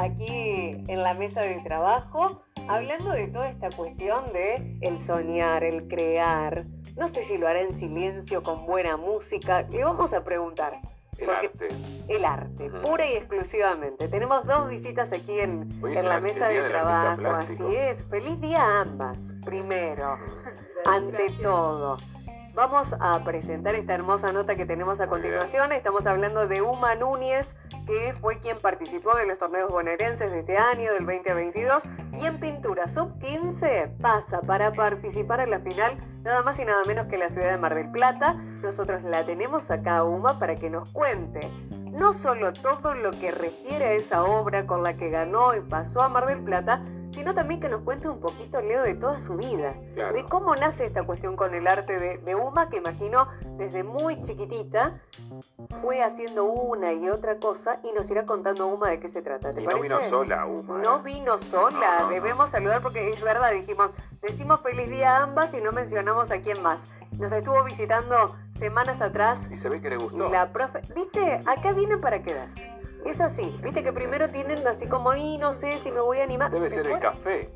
aquí en la mesa de trabajo hablando de toda esta cuestión de el soñar, el crear. No sé si lo hará en silencio con buena música. Le vamos a preguntar. El arte. El arte, pura y exclusivamente. Tenemos dos visitas aquí en, en la mesa de trabajo. Así es. Feliz día a ambas. Primero, ante todo. Vamos a presentar esta hermosa nota que tenemos a continuación. Estamos hablando de Uma Núñez, que fue quien participó de los torneos bonaerenses de este año, del 2022. Y en pintura sub-15 pasa para participar en la final, nada más y nada menos que la ciudad de Mar del Plata. Nosotros la tenemos acá a Uma para que nos cuente no solo todo lo que refiere a esa obra con la que ganó y pasó a Mar del Plata, sino también que nos cuente un poquito, Leo, de toda su vida. Claro. De cómo nace esta cuestión con el arte de, de Uma, que imagino desde muy chiquitita fue haciendo una y otra cosa y nos irá contando Uma de qué se trata. ¿Te Y no vino sola, Uma. No ¿eh? vino sola, No, no, no. debemos saludar porque es verdad, dijimos, decimos feliz día a ambas y no mencionamos a quién más. Nos estuvo visitando semanas atrás Y se ve que le gustó. la profe, viste, acá vienen para quedarse. Es así, viste que primero tienen así como, y no sé si me voy a animar. Debe ser el café.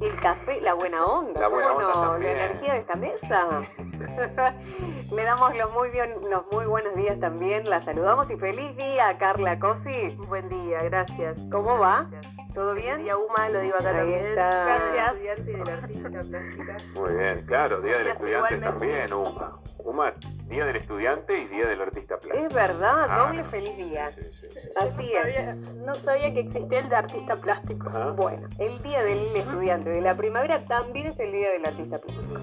el café, la buena onda, La buena ¿cómo onda no? también. La energía de esta mesa. Le damos los muy, bien, los muy buenos días también, la saludamos y feliz día Carla Cosi. Buen día, gracias. ¿Cómo va? Gracias. ¿Todo bien? día, Uma, lo digo acá Ahí también. está. Gracias. Estudiante del artista plástica. Muy bien, claro, Día del Estudiante igualmente. también, Uma. Uma, Día del Estudiante y Día del Artista Plástico. Es verdad, Ah, doble no. feliz día. Sí, sí, sí. Así no es. Sabía, no sabía que existía el de artista plástico. Ajá. Bueno, el día del estudiante de la primavera también es el día del artista plástico.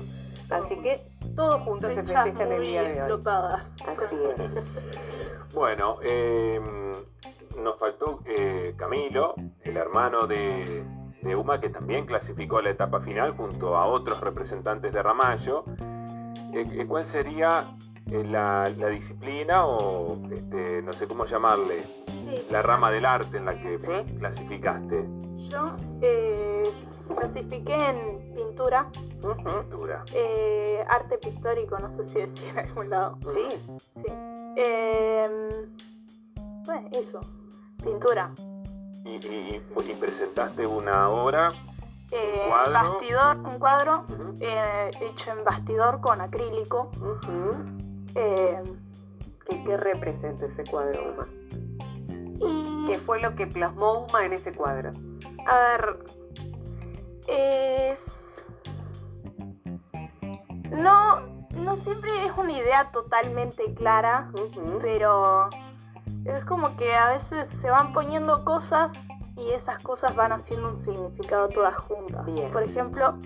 Así que todos juntos se Fechas festejan el día de hoy. explotadas. Así es. Bueno, eh, nos faltó eh, Camilo, el hermano de, de Uma, que también clasificó a la etapa final junto a otros representantes de Ramallo. Eh, eh, ¿Cuál sería eh, la, la disciplina o este, no sé cómo llamarle, Sí. la rama del arte en la que Sí. clasificaste? Yo eh, clasifiqué en pintura, eh, arte pictórico, no sé si decía en algún lado. Sí, Sí. Eh, bueno, eso. Pintura. Y, y- y presentaste una obra. Eh, cuadro. Bastidor, un cuadro eh, hecho en bastidor con acrílico. Eh, ¿Qué, qué representa ese cuadro, Uma? y ¿Qué fue lo que plasmó Uma en ese cuadro? a ver, es no no siempre es una idea totalmente clara, pero es como que a veces se van poniendo cosas y esas cosas van haciendo un significado todas juntas. Bien. Por ejemplo,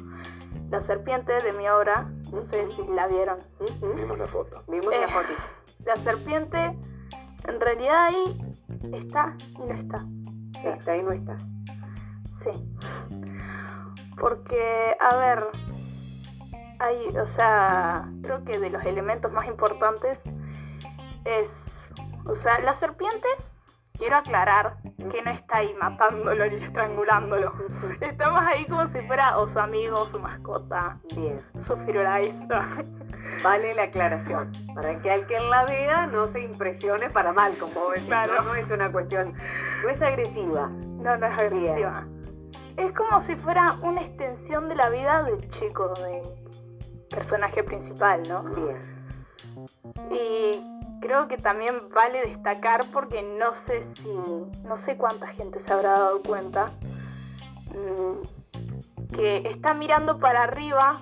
la serpiente de mi obra, no sé si la vieron. Ujú. Vimos la foto. Vimos Eh. la fotito. La serpiente en realidad ahí está y no está. Está y no está. Sí. Porque, a ver, hay, o sea, creo que de los elementos más importantes es, o sea, la serpiente, quiero aclarar que no está ahí matándolo ni estrangulándolo. Está más ahí como si fuera o su amigo, o su mascota, Bien. su firulais. Vale la aclaración. Para que al que la vea no se impresione para mal, como decís. Claro. No, no es una cuestión. No es agresiva. No, no es agresiva. Es como si fuera una extensión de la vida del chico, del personaje principal, ¿no? Bien. Y creo que también vale destacar porque no sé si, no sé cuánta gente se habrá dado cuenta mm, que está mirando para arriba.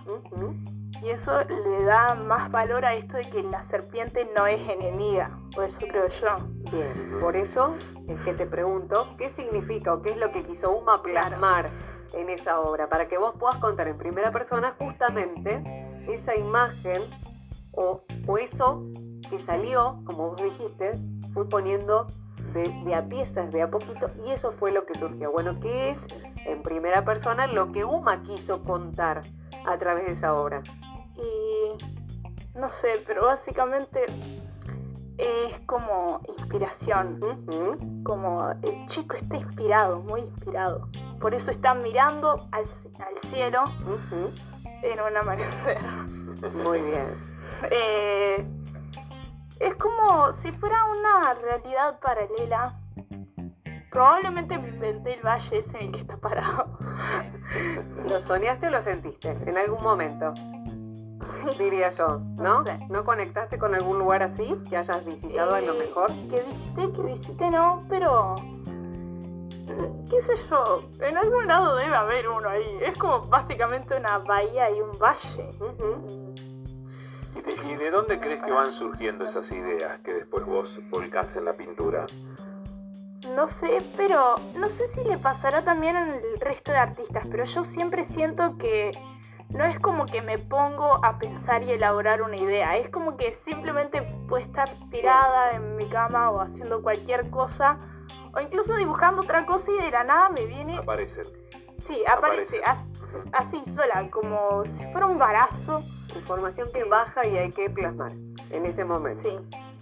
Y eso le da más valor a esto de que la serpiente no es enemiga, o eso creo yo. Bien. Por eso es que te pregunto, ¿qué significa o qué es lo que quiso Uma plasmar en esa obra? Para que vos puedas contar en primera persona justamente esa imagen o, o eso que salió, como vos dijiste, fui poniendo de, de a piezas, de a poquito, y eso fue lo que surgió. Bueno, ¿qué es en primera persona lo que Uma quiso contar a través de esa obra? No sé, pero básicamente es como inspiración. Como el chico está inspirado, muy inspirado. Por eso está mirando al, al cielo en un amanecer. Muy bien. Eh, es como si fuera una realidad paralela, probablemente me inventé el valle ese en el que está parado. ¿Lo soñaste o lo sentiste en algún momento? Diría yo, ¿no? No sé. ¿No conectaste con algún lugar así que hayas visitado a lo Eh, mejor? Que visité, que visité no, pero... qué sé yo, en algún lado debe haber uno ahí. Es como básicamente una bahía y un valle. ¿Y de, y de dónde crees que van surgiendo esas ideas que después vos volcás en la pintura? No sé, pero no sé si le pasará también al resto de artistas, pero yo siempre siento que no es como que me pongo a pensar y elaborar una idea, es como que simplemente puedo estar tirada en mi cama o haciendo cualquier cosa, o incluso dibujando otra cosa y de la nada me viene, Aparecen. sí, aparece, aparece. as- así sola, como si fuera un barazo, Información que baja y hay que plasmar en ese momento. sí.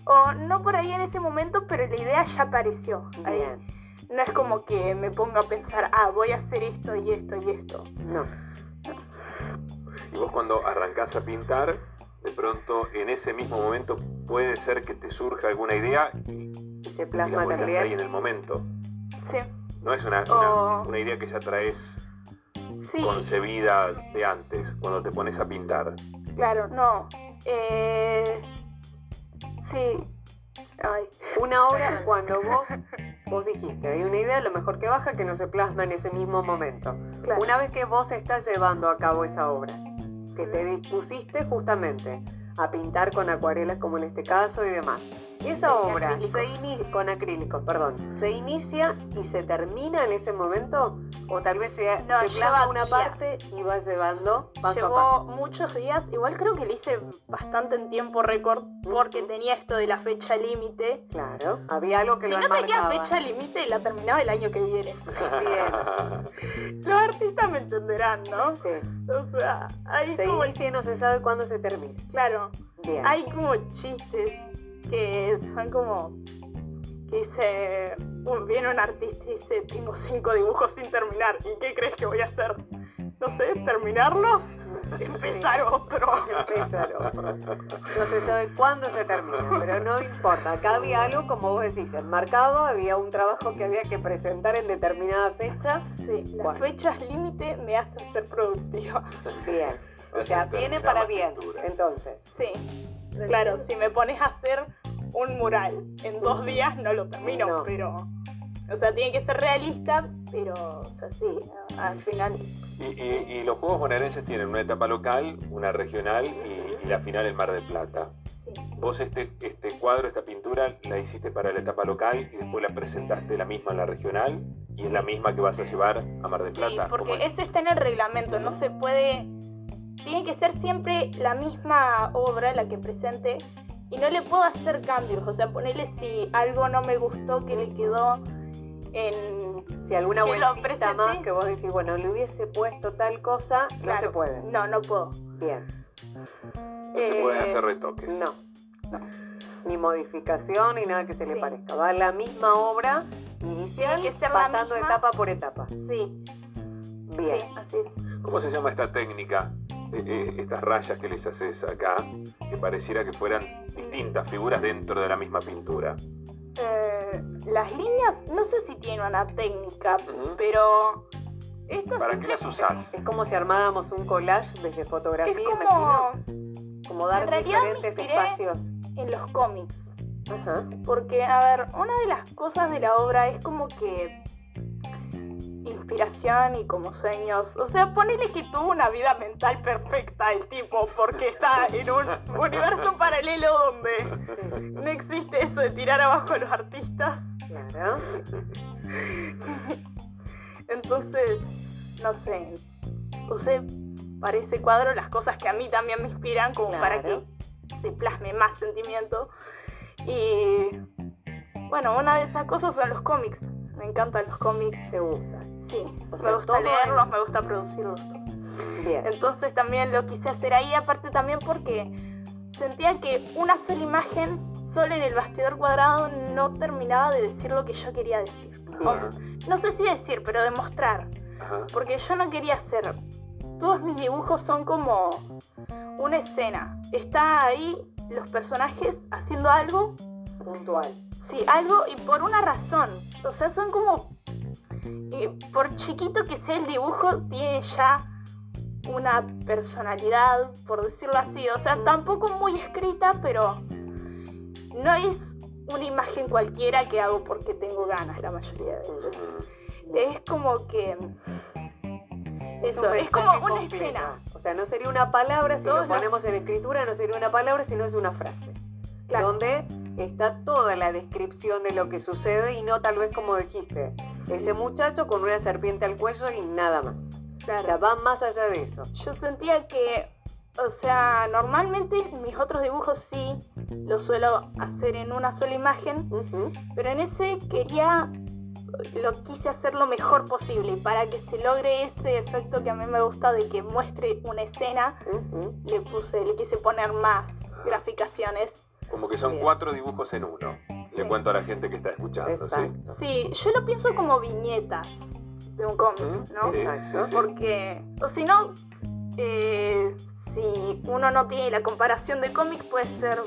O no por ahí en ese momento, pero la idea ya apareció. ahí. Bien. No es como que me ponga a pensar, ah, voy a hacer esto y esto y esto. No. Y vos cuando arrancás a pintar, de pronto en ese mismo momento puede ser que te surja alguna idea y, Y se y la plasma ahí en el momento. Sí, No es una, una- Oh. una idea que ya traes sí, concebida de antes, cuando te pones a pintar. claro, no. Eh, sí. Ay, Una obra cuando vos, vos dijiste, hay una idea, lo mejor que baja que no se plasma en ese mismo momento. claro. Una vez que vos estás llevando a cabo esa obra, que te dispusiste justamente a pintar con acuarelas como en este caso y demás. Esa obra se ini- con acrílicos, perdón, se inicia y se termina en ese momento o tal vez se, No, se una días. parte y va llevando paso Llevó a paso. muchos días, igual creo que lo hice bastante en tiempo récord porque tenía esto de la fecha límite. Claro, había algo que Si lo no tenía fecha límite, la terminaba el año que viene. Bien, Los artistas me entenderán, ¿no? sí. O sea, hay Se como... inicia y no se sabe cuándo se termina. Claro, Bien. hay como chistes que son como que dice un- viene un artista y dice tengo cinco dibujos sin terminar y qué crees que voy a hacer no sé terminarlos empezar otro Empezar otro. No se sabe cuándo se termina, pero no importa. Acá había algo, como vos decís, enmarcado, había un trabajo que había que presentar en determinada fecha. sí, las Bueno. fechas límite me hacen ser productiva Bien. O sea, viene para bien, pinturas. entonces. sí claro si me pones a hacer un mural en dos días no lo termino No. pero o sea tiene que ser realista pero o sea sí al final Y, y- y los Juegos Bonaerenses tienen una etapa local, una regional y, y la final en Mar del Plata. sí Vos este, este cuadro, esta pintura, la hiciste para la etapa local y después la presentaste la misma en la regional y es la misma que vas a llevar a Mar del Sí, Plata. ¿Cómo porque es? eso está en el reglamento, no se puede... Tiene que ser siempre la misma obra la que presente y no le puedo hacer cambios, o sea, ponerle si algo no me gustó que le quedó en... Si alguna vueltita presente. más que vos decís, bueno, le hubiese puesto tal cosa, no se puede. No, no puedo. Bien. No se pueden Eh, hacer retoques. No. Ni modificación ni nada que se le parezca. Va la misma obra inicial, que ser pasando misma. etapa por etapa. Sí, Bien. sí, así es. ¿Cómo se llama esta técnica? Eh, eh, estas rayas que les haces acá, que pareciera que fueran distintas figuras dentro de la misma pintura. Eh, las líneas, no sé si tienen una técnica, Ujú. pero... Esto ¿Para qué las usás? Es como si armáramos un collage desde fotografía, Es como imagino. Como dar diferentes espacios. en los cómics. Porque, a ver, una de las cosas de la obra es como que inspiración y como sueños. O sea, ponele que tuvo una vida mental perfecta el tipo, porque está en un universo paralelo donde no existe eso de tirar abajo a los artistas. Claro. Entonces, no sé, usé para ese cuadro las cosas que a mí también me inspiran como para que se plasme más sentimiento. Y bueno, una de esas cosas son los cómics. Me encantan los cómics. Te gusta. Sí, O sea, me gusta leerlos, me gusta producirlos. Bien. Entonces también lo quise hacer ahí, aparte también porque sentía que una sola imagen, solo en el bastidor cuadrado, no terminaba de decir lo que yo quería decir. No sé si decir, pero demostrar. ajá. Porque yo no quería hacer. Todos mis dibujos son como una escena. Está ahí los personajes haciendo algo. Puntual. Sí, algo y por una razón. O sea, son como... eh, por chiquito que sea el dibujo, tiene ya una personalidad, por decirlo así. O sea, tampoco muy escrita, pero no es una imagen cualquiera que hago porque tengo ganas la mayoría de veces. Es como que... Eso, es como una completo. escena. O sea, no sería una palabra, si Todos lo los- ponemos en escritura, no sería una palabra, sino es una frase. Claro. Donde está toda la descripción de lo que sucede y no tal vez como dijiste, ese muchacho con una serpiente al cuello y nada más. O Claro. sea, va más allá de eso. Yo sentía que, o sea, normalmente mis otros dibujos sí los suelo hacer en una sola imagen, pero en ese quería, lo quise hacer lo mejor posible para que se logre ese efecto que a mí me gusta de que muestre una escena, le puse, le quise poner más graficaciones. Como que son Bien. cuatro dibujos en uno. Le cuento a la gente que está escuchando, ¿sí? Exacto. Sí, yo lo pienso como viñetas de un cómic, Mm, ¿no? Sí, Exacto. sí, sí. Porque, o si no, eh, si uno no tiene la comparación de cómic, puede ser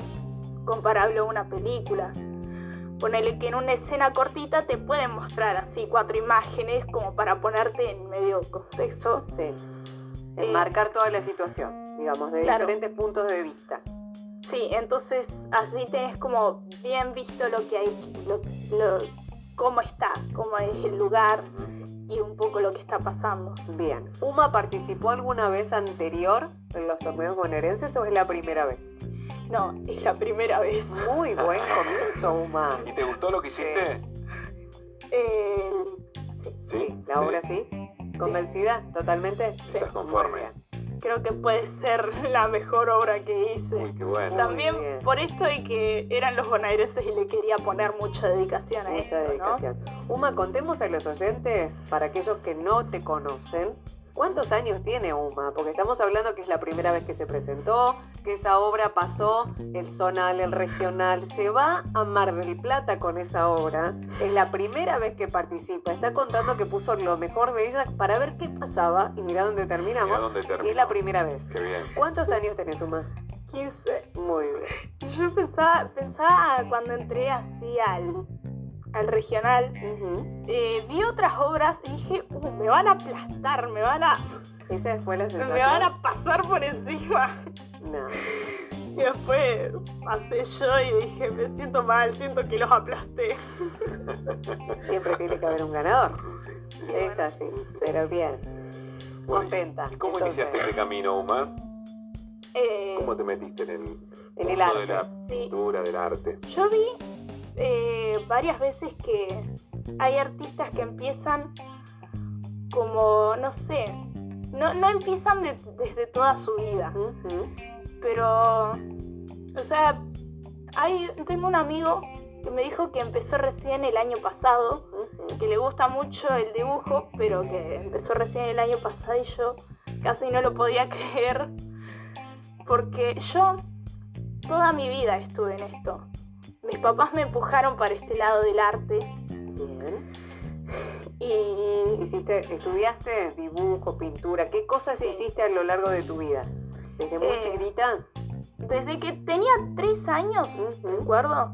comparable a una película. Ponele que en una escena cortita te pueden mostrar así cuatro imágenes como para ponerte en medio contexto. Sí. Eh, Enmarcar toda la situación, digamos, de Claro. diferentes puntos de vista. Sí, entonces así tenés como bien visto lo que hay, lo, lo- cómo está, cómo es el lugar y un poco lo que está pasando. Bien. ¿Uma participó alguna vez anterior en los torneos bonaerenses o es la primera vez? No, es la primera vez. Muy buen comienzo, Uma. ¿Y te gustó lo que hiciste? Eh, sí. Sí. ¿La obra sí? ¿Convencida? ¿Totalmente? ¿Estás conforme? Creo que puede ser la mejor obra que hice. Uy, qué bueno. También por esto de que eran los bonaerenses y le quería poner mucha dedicación a Mucha esto, dedicación. Uma, contemos a los oyentes, para aquellos que no te conocen, ¿cuántos años tiene Uma? Porque estamos hablando que es la primera vez que se presentó, que esa obra pasó el zonal, el regional, se va a Mar del Plata con esa obra, es la primera vez que participa, está contando que puso lo mejor de ella para ver qué pasaba y mira dónde Mirá terminamos. dónde Y es la primera vez. Qué bien. ¿Cuántos años tenés, Uma? ¿no? 15. Muy bien. Yo pensaba, pensaba cuando entré así al, al regional, eh, vi otras obras y dije, "Uh, me van a aplastar, me van a, Esa fue la me van a pasar por encima. No. Y después pasé yo y dije, me siento mal, siento que los aplasté. Siempre tiene que haber un ganador. Sí, sí. Es así, pero bien. Bueno, Contenta. ¿Y cómo entonces, iniciaste este camino, Uma? Eh, ¿Cómo te metiste en el En el arte. de la sí. pintura, del arte? Yo vi eh, varias veces que hay artistas que empiezan como, no sé, no, no empiezan de- desde toda su vida, pero, o sea, hay, tengo un amigo que me dijo que empezó recién el año pasado, que le gusta mucho el dibujo, pero que empezó recién el año pasado y yo casi no lo podía creer, porque yo toda mi vida estuve en esto. Mis papás me empujaron para este lado del arte Bien. y Hiciste, estudiaste dibujo, pintura. ¿Qué cosas Sí. hiciste a lo largo de tu vida? Desde muy Eh, chiquitita. desde que tenía tres años, Ujú. recuerdo,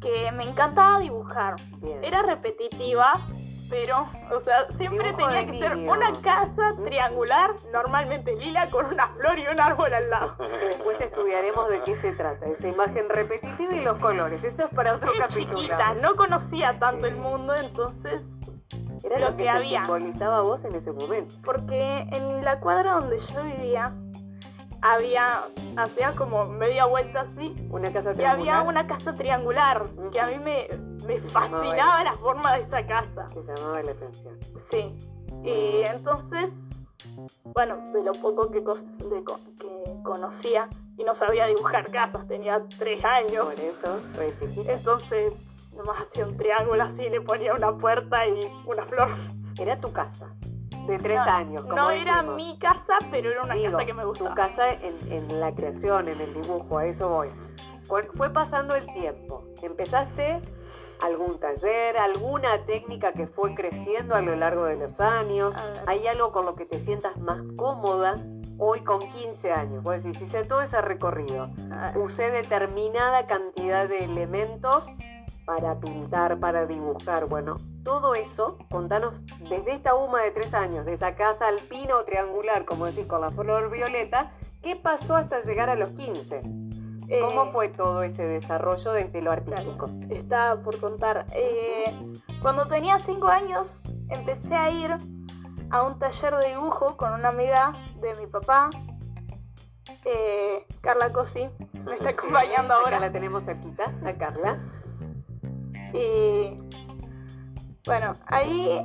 que me encantaba dibujar. Bien. Era repetitiva, pero, o sea, siempre Dibujo tenía que ser una casa triangular, normalmente lila, con una flor y un árbol al lado. Después estudiaremos de qué se trata. Esa imagen repetitiva y los colores. Eso es para otro Era capítulo. chiquita, no conocía tanto el mundo, entonces, Era lo lo que, que había. simbolizaba vos en ese momento. porque en la cuadra donde yo vivía, había, hacía como media vuelta así, Una casa y había triangular una casa triangular, que a mí me, me fascinaba la forma de esa casa. que llamaba la atención. Sí. Y entonces, bueno, de lo poco que, cos- de co- que conocía y no sabía dibujar casas, tenía tres años. Por eso, re chiquita. Entonces, nomás hacía un triángulo así, le ponía una puerta y una flor. Era tu casa. De tres No, años. como No era mi casa, pero era una Digo, casa que me Tu gustaba. casa en, en la creación, en el dibujo, a eso voy. Con- fue pasando el tiempo. Empezaste algún taller, alguna técnica que fue creciendo a lo largo de los años. ¿Hay algo con lo que te sientas más cómoda hoy con 15 años? Vos decís, hice todo ese recorrido. Usé determinada cantidad de elementos para pintar, para dibujar. Bueno, todo eso, contanos desde esta UMA de tres años, de esa casa alpina o triangular, como decís, con la flor violeta, ¿qué pasó hasta llegar a los 15? ¿Cómo Eh, fue todo ese desarrollo desde lo artístico? Estaba por contar. Eh, cuando tenía 5 años empecé a ir a un taller de dibujo con una amiga de mi papá, eh, Carla Cosi, me está acompañando Acá ahora. la tenemos cerquita, a Carla. Y bueno, ahí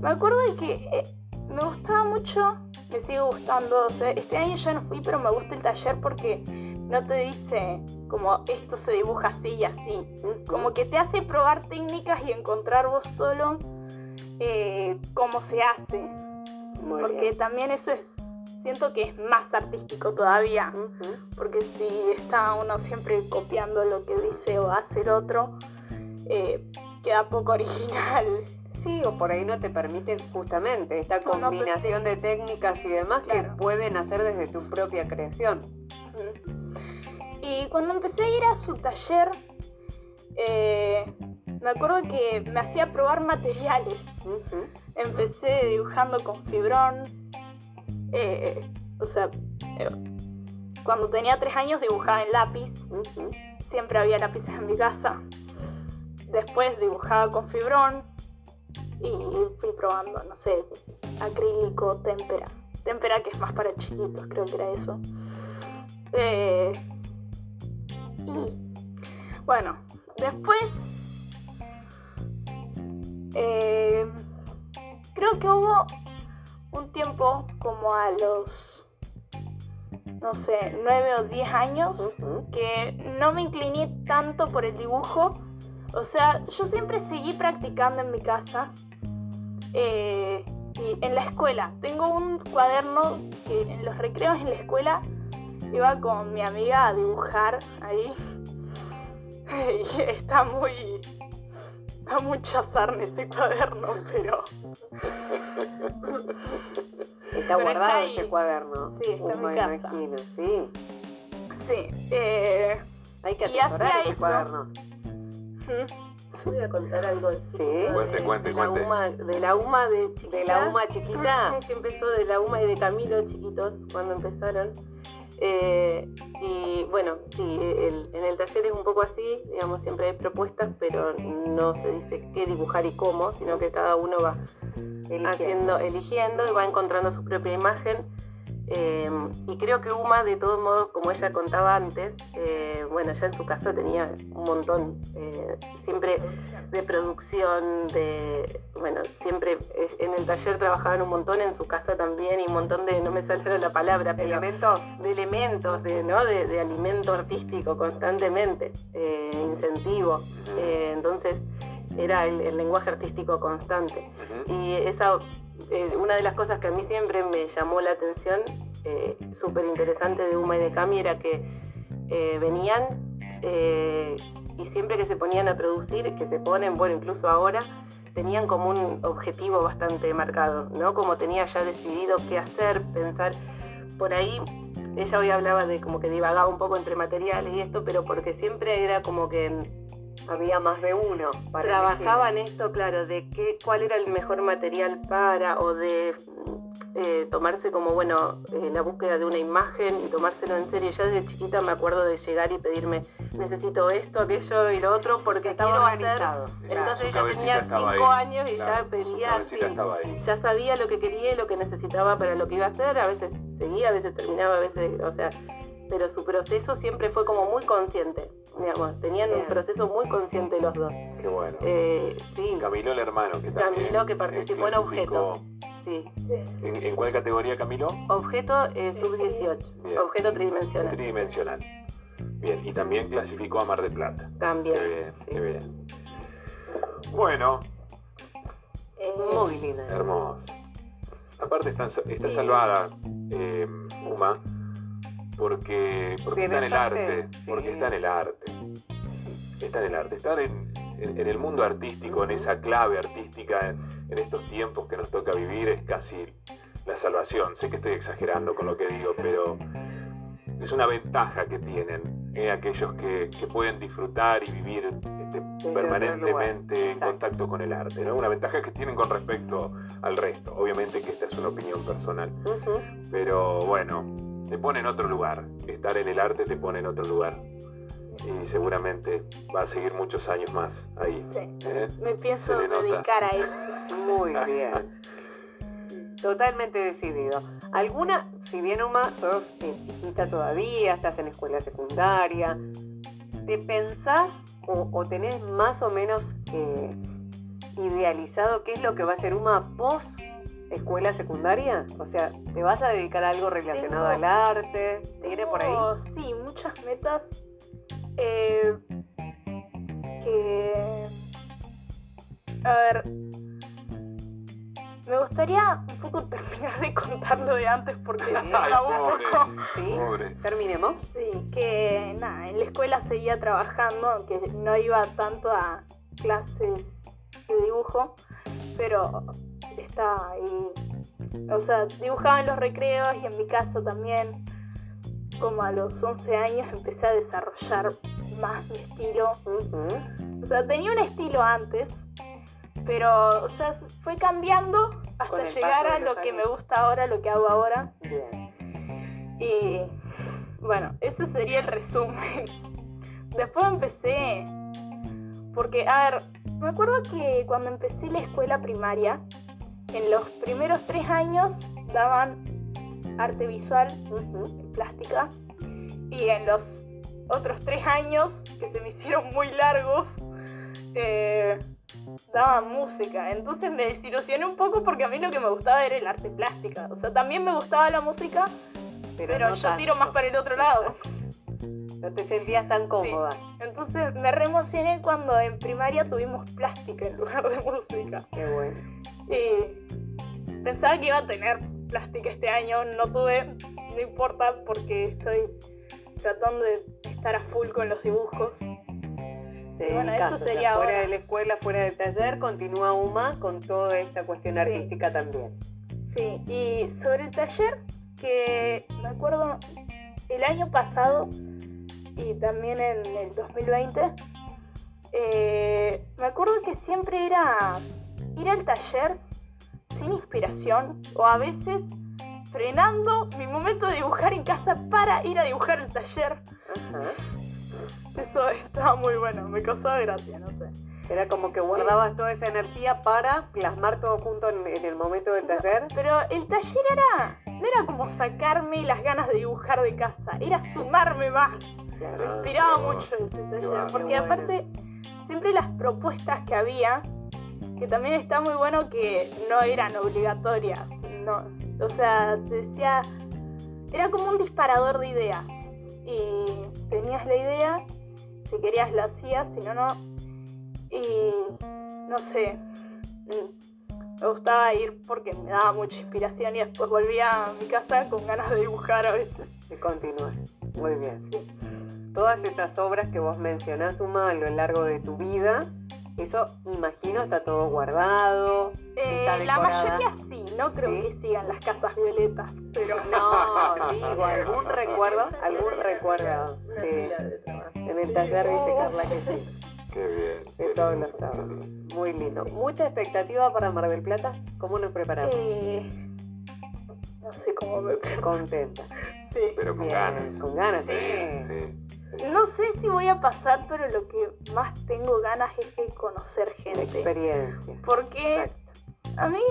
me acuerdo de que me gustaba mucho, me sigue gustando. o sea, este año ya no fui, pero me gusta el taller porque no te dice como esto se dibuja así y así. Como que te hace probar técnicas y encontrar vos solo eh, cómo se hace. Muy Porque bien. también eso es, siento que es más artístico todavía. Porque si está uno siempre copiando lo que dice o hace el otro, eh, queda poco original. Sí, o por ahí no te permite justamente esta No, no, combinación de técnicas y demás que pueden hacer desde tu propia creación. Y cuando empecé a ir a su taller, eh, me acuerdo que me hacía probar materiales. Empecé dibujando con fibrón. eh, o sea, eh, cuando tenía tres años dibujaba en lápiz. Siempre había lápices en mi casa. Después dibujaba con fibrón. Y fui probando, no sé, acrílico, témpera. Témpera que es más para chiquitos, creo que era eso. Eh, y bueno, después eh, creo que hubo un tiempo como a los, no sé, 9 o 10 años que no me incliné tanto por el dibujo. O sea, yo siempre seguí practicando en mi casa. eh, y en la escuela. Tengo un cuaderno que en los recreos en la escuela iba con mi amiga a dibujar ahí. Y está muy... Da mucha sarna ese cuaderno, pero... Está Pero guardado está ese cuaderno. Sí, está en mi casa. imagino, sí. Sí. eh, Hay que atesorar ese eso. cuaderno. Voy a contar algo de Sí. Cuente, de, cuente, de la cuente. UMA, de la UMA de chiquita. De la UMA chiquita. que empezó de la UMA y de Camilo chiquitos cuando empezaron. Eh, y bueno, sí, el- en el taller es un poco así, digamos, siempre hay propuestas, pero no se dice qué dibujar y cómo, sino que cada uno va Eligiendo. haciendo, eligiendo y va encontrando su propia imagen. Eh, y creo que Uma, de todos modos, como ella contaba antes, eh, bueno, ya en su casa tenía un montón, eh, siempre de producción, de, bueno, siempre en el taller trabajaban un montón, en su casa también, y un montón de, no me ahora la palabra, pero Elementos. de elementos, de, ¿no? de, de alimento artístico constantemente, incentivo. Entonces era el, el lenguaje artístico constante. Y esa, eh, una de las cosas que a mí siempre me llamó la atención, eh, súper interesante de Uma y de Cami, era que eh, venían y siempre que se ponían a producir, que se ponen, bueno, incluso ahora, tenían como un objetivo bastante marcado, ¿no? Como tenía ya decidido qué hacer, pensar. Por ahí, ella hoy hablaba de como que divagaba un poco entre materiales y esto, pero porque siempre era como que Había más de uno para trabajaba en esto, claro, de qué, cuál era el mejor material para, o de eh, tomarse como, bueno, eh, la búsqueda de una imagen y tomárselo en serio. Ya desde chiquita me acuerdo de llegar y pedirme, necesito esto, aquello y lo otro, porque Estaba quiero hacer... organizado. Ya, Entonces ella tenía cinco ahí, años y claro, ya pedía, sí, ya sabía lo que quería y lo que necesitaba para lo que iba a hacer, a veces seguía, a veces terminaba, a veces, o sea, pero su proceso siempre fue como muy consciente, digamos, tenían un proceso muy consciente los dos. Qué bueno. Eh, sí, Camilo el hermano que también Camilo, que participó en objeto. sí. ¿En, en cuál categoría Camilo? Objeto eh, sub-18, Bien. objeto tridimensional. Tridimensional. Bien, y también clasificó a Mar del Plata. También. Qué bien, sí. qué bien. Bueno, Eh, Muy linda. hermoso. Aparte está, está Sí. salvada eh, Uma porque, porque está en el arte, sí. porque está en el arte. Está en el arte. Estar en, en- en el mundo artístico, en esa clave artística, en, en estos tiempos que nos toca vivir, es casi la salvación. Sé que estoy exagerando con lo que digo, pero es una ventaja que tienen eh, aquellos que, que pueden disfrutar y vivir este, permanentemente en contacto con el arte. ¿no? Una ventaja que tienen con respecto al resto. Obviamente que esta es una opinión personal. Pero bueno, te pone en otro lugar. Estar en el arte te pone en otro lugar. Y seguramente va a seguir muchos años más ahí. Sí. ¿eh? Me pienso dedicar a eso. Muy bien. Totalmente decidido. ¿Alguna, si bien Uma, sos eh, chiquita todavía, estás en escuela secundaria, ¿te pensás o, o tenés más o menos eh, idealizado qué es lo que va a ser Uma post escuela secundaria? O sea, ¿te vas a dedicar a algo relacionado Tengo- al arte? ¿Tiene por ahí? Tengo, Sí, muchas metas eh, que... A ver, me gustaría un poco terminar de contar lo de antes porque Sí. se acabó un poco. ¿Sí? Pobre. Terminemos. Sí, que nada, en la escuela seguía trabajando, aunque no iba tanto a clases de dibujo, pero estaba ahí. O sea, dibujaba en los recreos y en mi casa también. Como a los 11 años empecé a desarrollar más mi estilo. O sea, tenía un estilo antes, pero o sea, fue cambiando hasta llegar a lo que me gusta ahora, lo que hago ahora. Bien. Y bueno, ese sería el resumen. Después empecé, porque, a ver, me acuerdo que cuando empecé la escuela primaria, en los primeros tres años daban arte visual, Ujú. plástica, y en los otros tres años, que se me hicieron muy largos, eh, daban música. Entonces me desilusioné un poco porque a mí lo que me gustaba era el arte plástica. O sea, también me gustaba la música, pero, no yo tanto. tiro más para el otro lado. No te sentías tan cómoda. Entonces me reemocioné cuando en primaria tuvimos plástica en lugar de música. Qué bueno. Y pensaba que iba a tener plástica este año, no tuve, no importa porque estoy tratando de estar a full con los dibujos. Bueno, eso sería fuera ahora. de la escuela, fuera del taller, continúa UMA con toda esta cuestión Sí. artística también. Sí, y sobre el taller, que me acuerdo el año pasado y también en el 2020, eh, me acuerdo que siempre era ir al taller sin inspiración o a veces frenando mi momento de dibujar en casa para ir a dibujar al taller. Eso estaba muy bueno, me causaba gracia, no sé. Era como que guardabas toda esa energía para plasmar todo junto en, en el momento del taller. Pero el taller era, no era como sacarme las ganas de dibujar de casa, era sumarme más. Claro. Me inspiraba qué mucho ese taller, porque aparte siempre las propuestas que había, que también está muy bueno que no eran obligatorias, no, o sea, te decía, era como un disparador de ideas y tenías la idea, si querías la hacías, si no, no, y no sé, mm, me gustaba ir porque me daba mucha inspiración y después volvía a mi casa con ganas de dibujar a veces. De continuar. Muy bien. Sí. Todas esas obras que vos mencionás, Uma, a lo largo de tu vida, eso imagino está todo guardado. Eh, está la mayoría sí, no creo ¿Sí? que sigan las casas violetas, pero No, digo, algún recuerdo, algún recuerdo. Sí. En el taller dice Carla que sí. Qué bien. De todos los trabajos. Muy lindo. Mucha expectativa para Mar del Plata. ¿Cómo nos preparamos? eh, no sé cómo me Contenta. sí. Pero con Bien, ganas. Con ganas, Sí, sí. No sé si voy a pasar, pero lo que más tengo ganas es de conocer gente. experiencia. Porque Exacto. a mí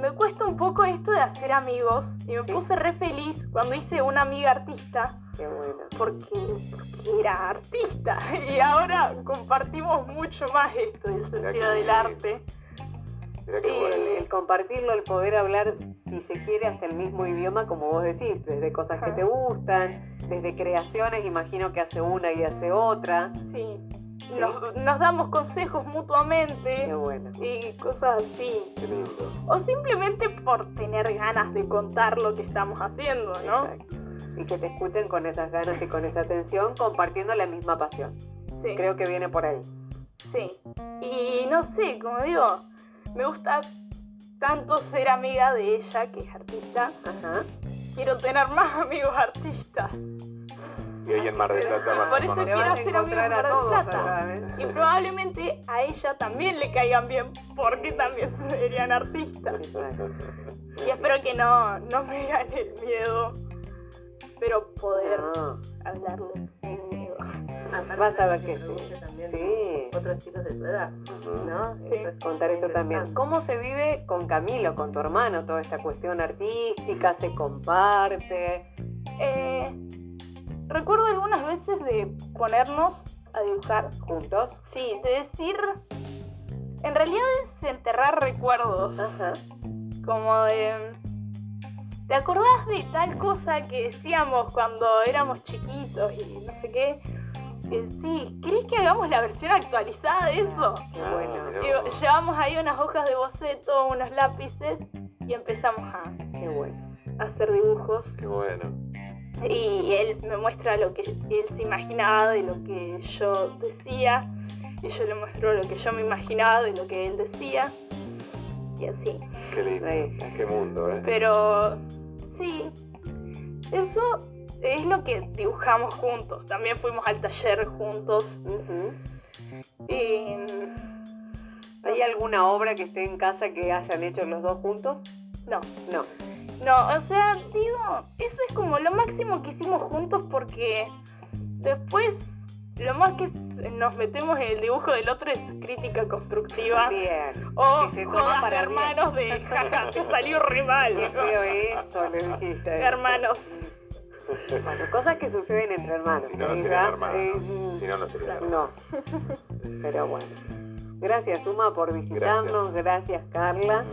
me cuesta un poco esto de hacer amigos y me Sí. puse re feliz cuando hice una amiga artista Qué bueno. porque, porque era artista y ahora compartimos mucho más esto del sentido del arte. Qué bueno. El, el compartirlo, el poder hablar, si se quiere, hasta el mismo idioma, como vos decís, desde cosas que te gustan, desde creaciones, imagino que hace una y hace otra. Sí. Nos, nos damos consejos Qué mutuamente bueno. y cosas así. Qué lindo. O simplemente por tener ganas de contar lo que estamos haciendo, ¿no? Exacto. Y que te escuchen con esas ganas y con esa atención, compartiendo la misma pasión. Sí, Creo que viene por ahí. sí. Y no sé, como digo, me gusta tanto ser amiga de ella, que es artista. Ajá. Quiero tener más amigos artistas. Y ahí en Mar del Plata vas Por eso quiero a hacer encontrar a en Mar todos del Plata. allá, ¿eh? Y probablemente a ella también le caigan bien, porque también serían artistas. Y espero que no, no me gane el miedo, pero poder No, hablarles sin miedo. Aparte Vas a ver que sí. Sí. Otros chicos de tu edad. ¿no? Sí. Eso es contar eso también. ¿Cómo se vive con Camilo, con tu hermano, toda esta cuestión artística? ¿Se comparte? Eh, recuerdo algunas veces de ponernos a dibujar ¿Juntos? Sí, de decir. En realidad es enterrar recuerdos. Ajá. Como de. ¿Te acordás de tal cosa que decíamos cuando éramos chiquitos y no sé qué? Eh, sí, ¿querés que hagamos la versión actualizada de eso? Qué Ah, bueno, llevamos ahí unas hojas de boceto, unos lápices y empezamos a, qué bueno. a hacer dibujos. Qué bueno. Y él me muestra lo que él se imaginaba de lo que yo decía. Y yo le muestro lo que yo me imaginaba de lo que él decía. Y así. Qué lindo. Qué mundo, ¿eh? Pero sí, eso es lo que dibujamos juntos. También fuimos al taller juntos. Y ¿Hay alguna obra que esté en casa que hayan hecho los dos juntos? no, No. no, o sea, digo, eso es como lo máximo que hicimos juntos porque después lo más que nos metemos en el dibujo del otro es crítica constructiva. Bien. O se de para bien. hermanos de jaja, te salió re mal. Qué feo eso, le dijiste. Hermanos. Bueno, cosas que suceden entre hermanos. Si no, no serían hermanos. eh, Si no, no serían hermanos. No. Pero bueno. Gracias, Uma, por visitarnos. Gracias, Carla,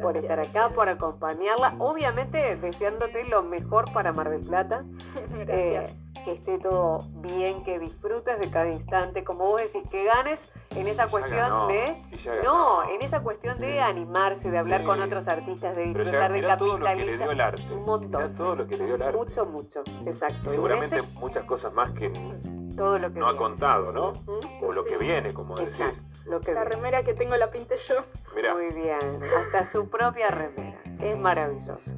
por estar acá, por acompañarla. Obviamente, deseándote lo mejor para Mar del Plata. Gracias. Eh, que esté todo bien, que disfrutes de cada instante. Como vos decís, que ganes en esa cuestión de. No, en esa cuestión de Sí. animarse, de hablar Sí. con otros artistas, de Pero disfrutar de mirá todo lo que le capitalizar. dio el arte. Un montón. Mirá todo lo que le dio el arte. Mucho, mucho. Exacto. Y seguramente este, muchas cosas más que todo lo que no ha contado, ¿no? O lo que viene, como decís. Exacto, lo que La viene. remera que tengo la pinté yo. Mirá, Muy bien, hasta su propia remera. Es maravilloso.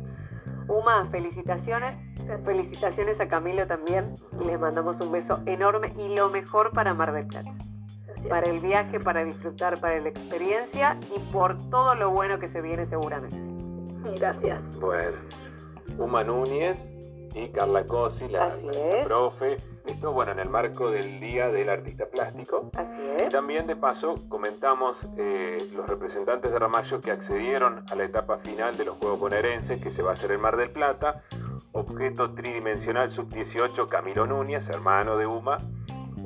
Uma, felicitaciones. Gracias. Felicitaciones a Camilo también. Y les mandamos un beso enorme y lo mejor para Mar del Plata. Para el viaje, para disfrutar, para la experiencia y por todo lo bueno que se viene seguramente. Gracias. bueno. Uma Núñez y Carla Cosi, la, Así la es. profe. Esto, bueno, en el marco del Día del Artista Plástico. Así Y es. también de paso comentamos eh, los representantes de Ramallo que accedieron a la etapa final de los Juegos Bonaerenses que se va a hacer en Mar del Plata. Objeto tridimensional sub-18 Camilo Núñez, hermano de Uma.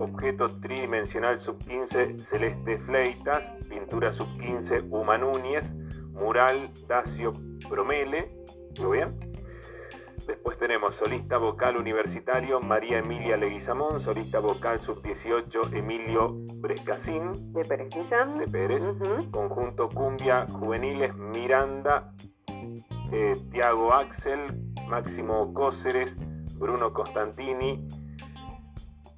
Objeto tridimensional sub-15 Celeste Fleitas. Pintura sub-15 Uma Núñez. Mural Dacio Promele. ¿Lo bien? Después tenemos solista vocal universitario María Emilia Leguizamón, solista vocal sub-18 Emilio Brescasín De Pérez Millán. de Pérez, conjunto cumbia juveniles Miranda, eh, Tiago Axel, Máximo Cóceres, Bruno Costantini,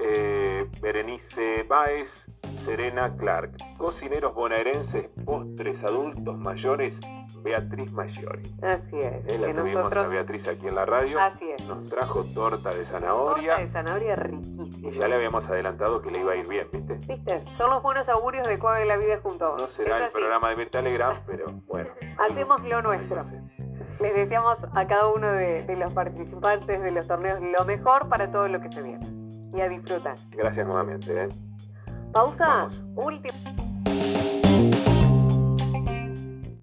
eh, Berenice Báez, Serena Clark. Cocineros bonaerenses, postres adultos mayores, Beatriz Mayori. Así es. Eh, la que tuvimos nosotros. a Beatriz aquí en la radio. Así es. Nos trajo torta de Torta zanahoria de zanahoria y riquísima. ya le habíamos adelantado que le iba a ir bien, ¿viste? ¿Viste? Son los buenos augurios de Cuave la Vida junto. No será Es el así. programa de Mirta Legrand, pero bueno. Hacemos lo nuestro. Les deseamos a cada uno de, de los participantes de los torneos lo mejor para todo lo que se viene. Y a disfrutar. Gracias nuevamente. ¿eh? Pausa. Vamos. Última.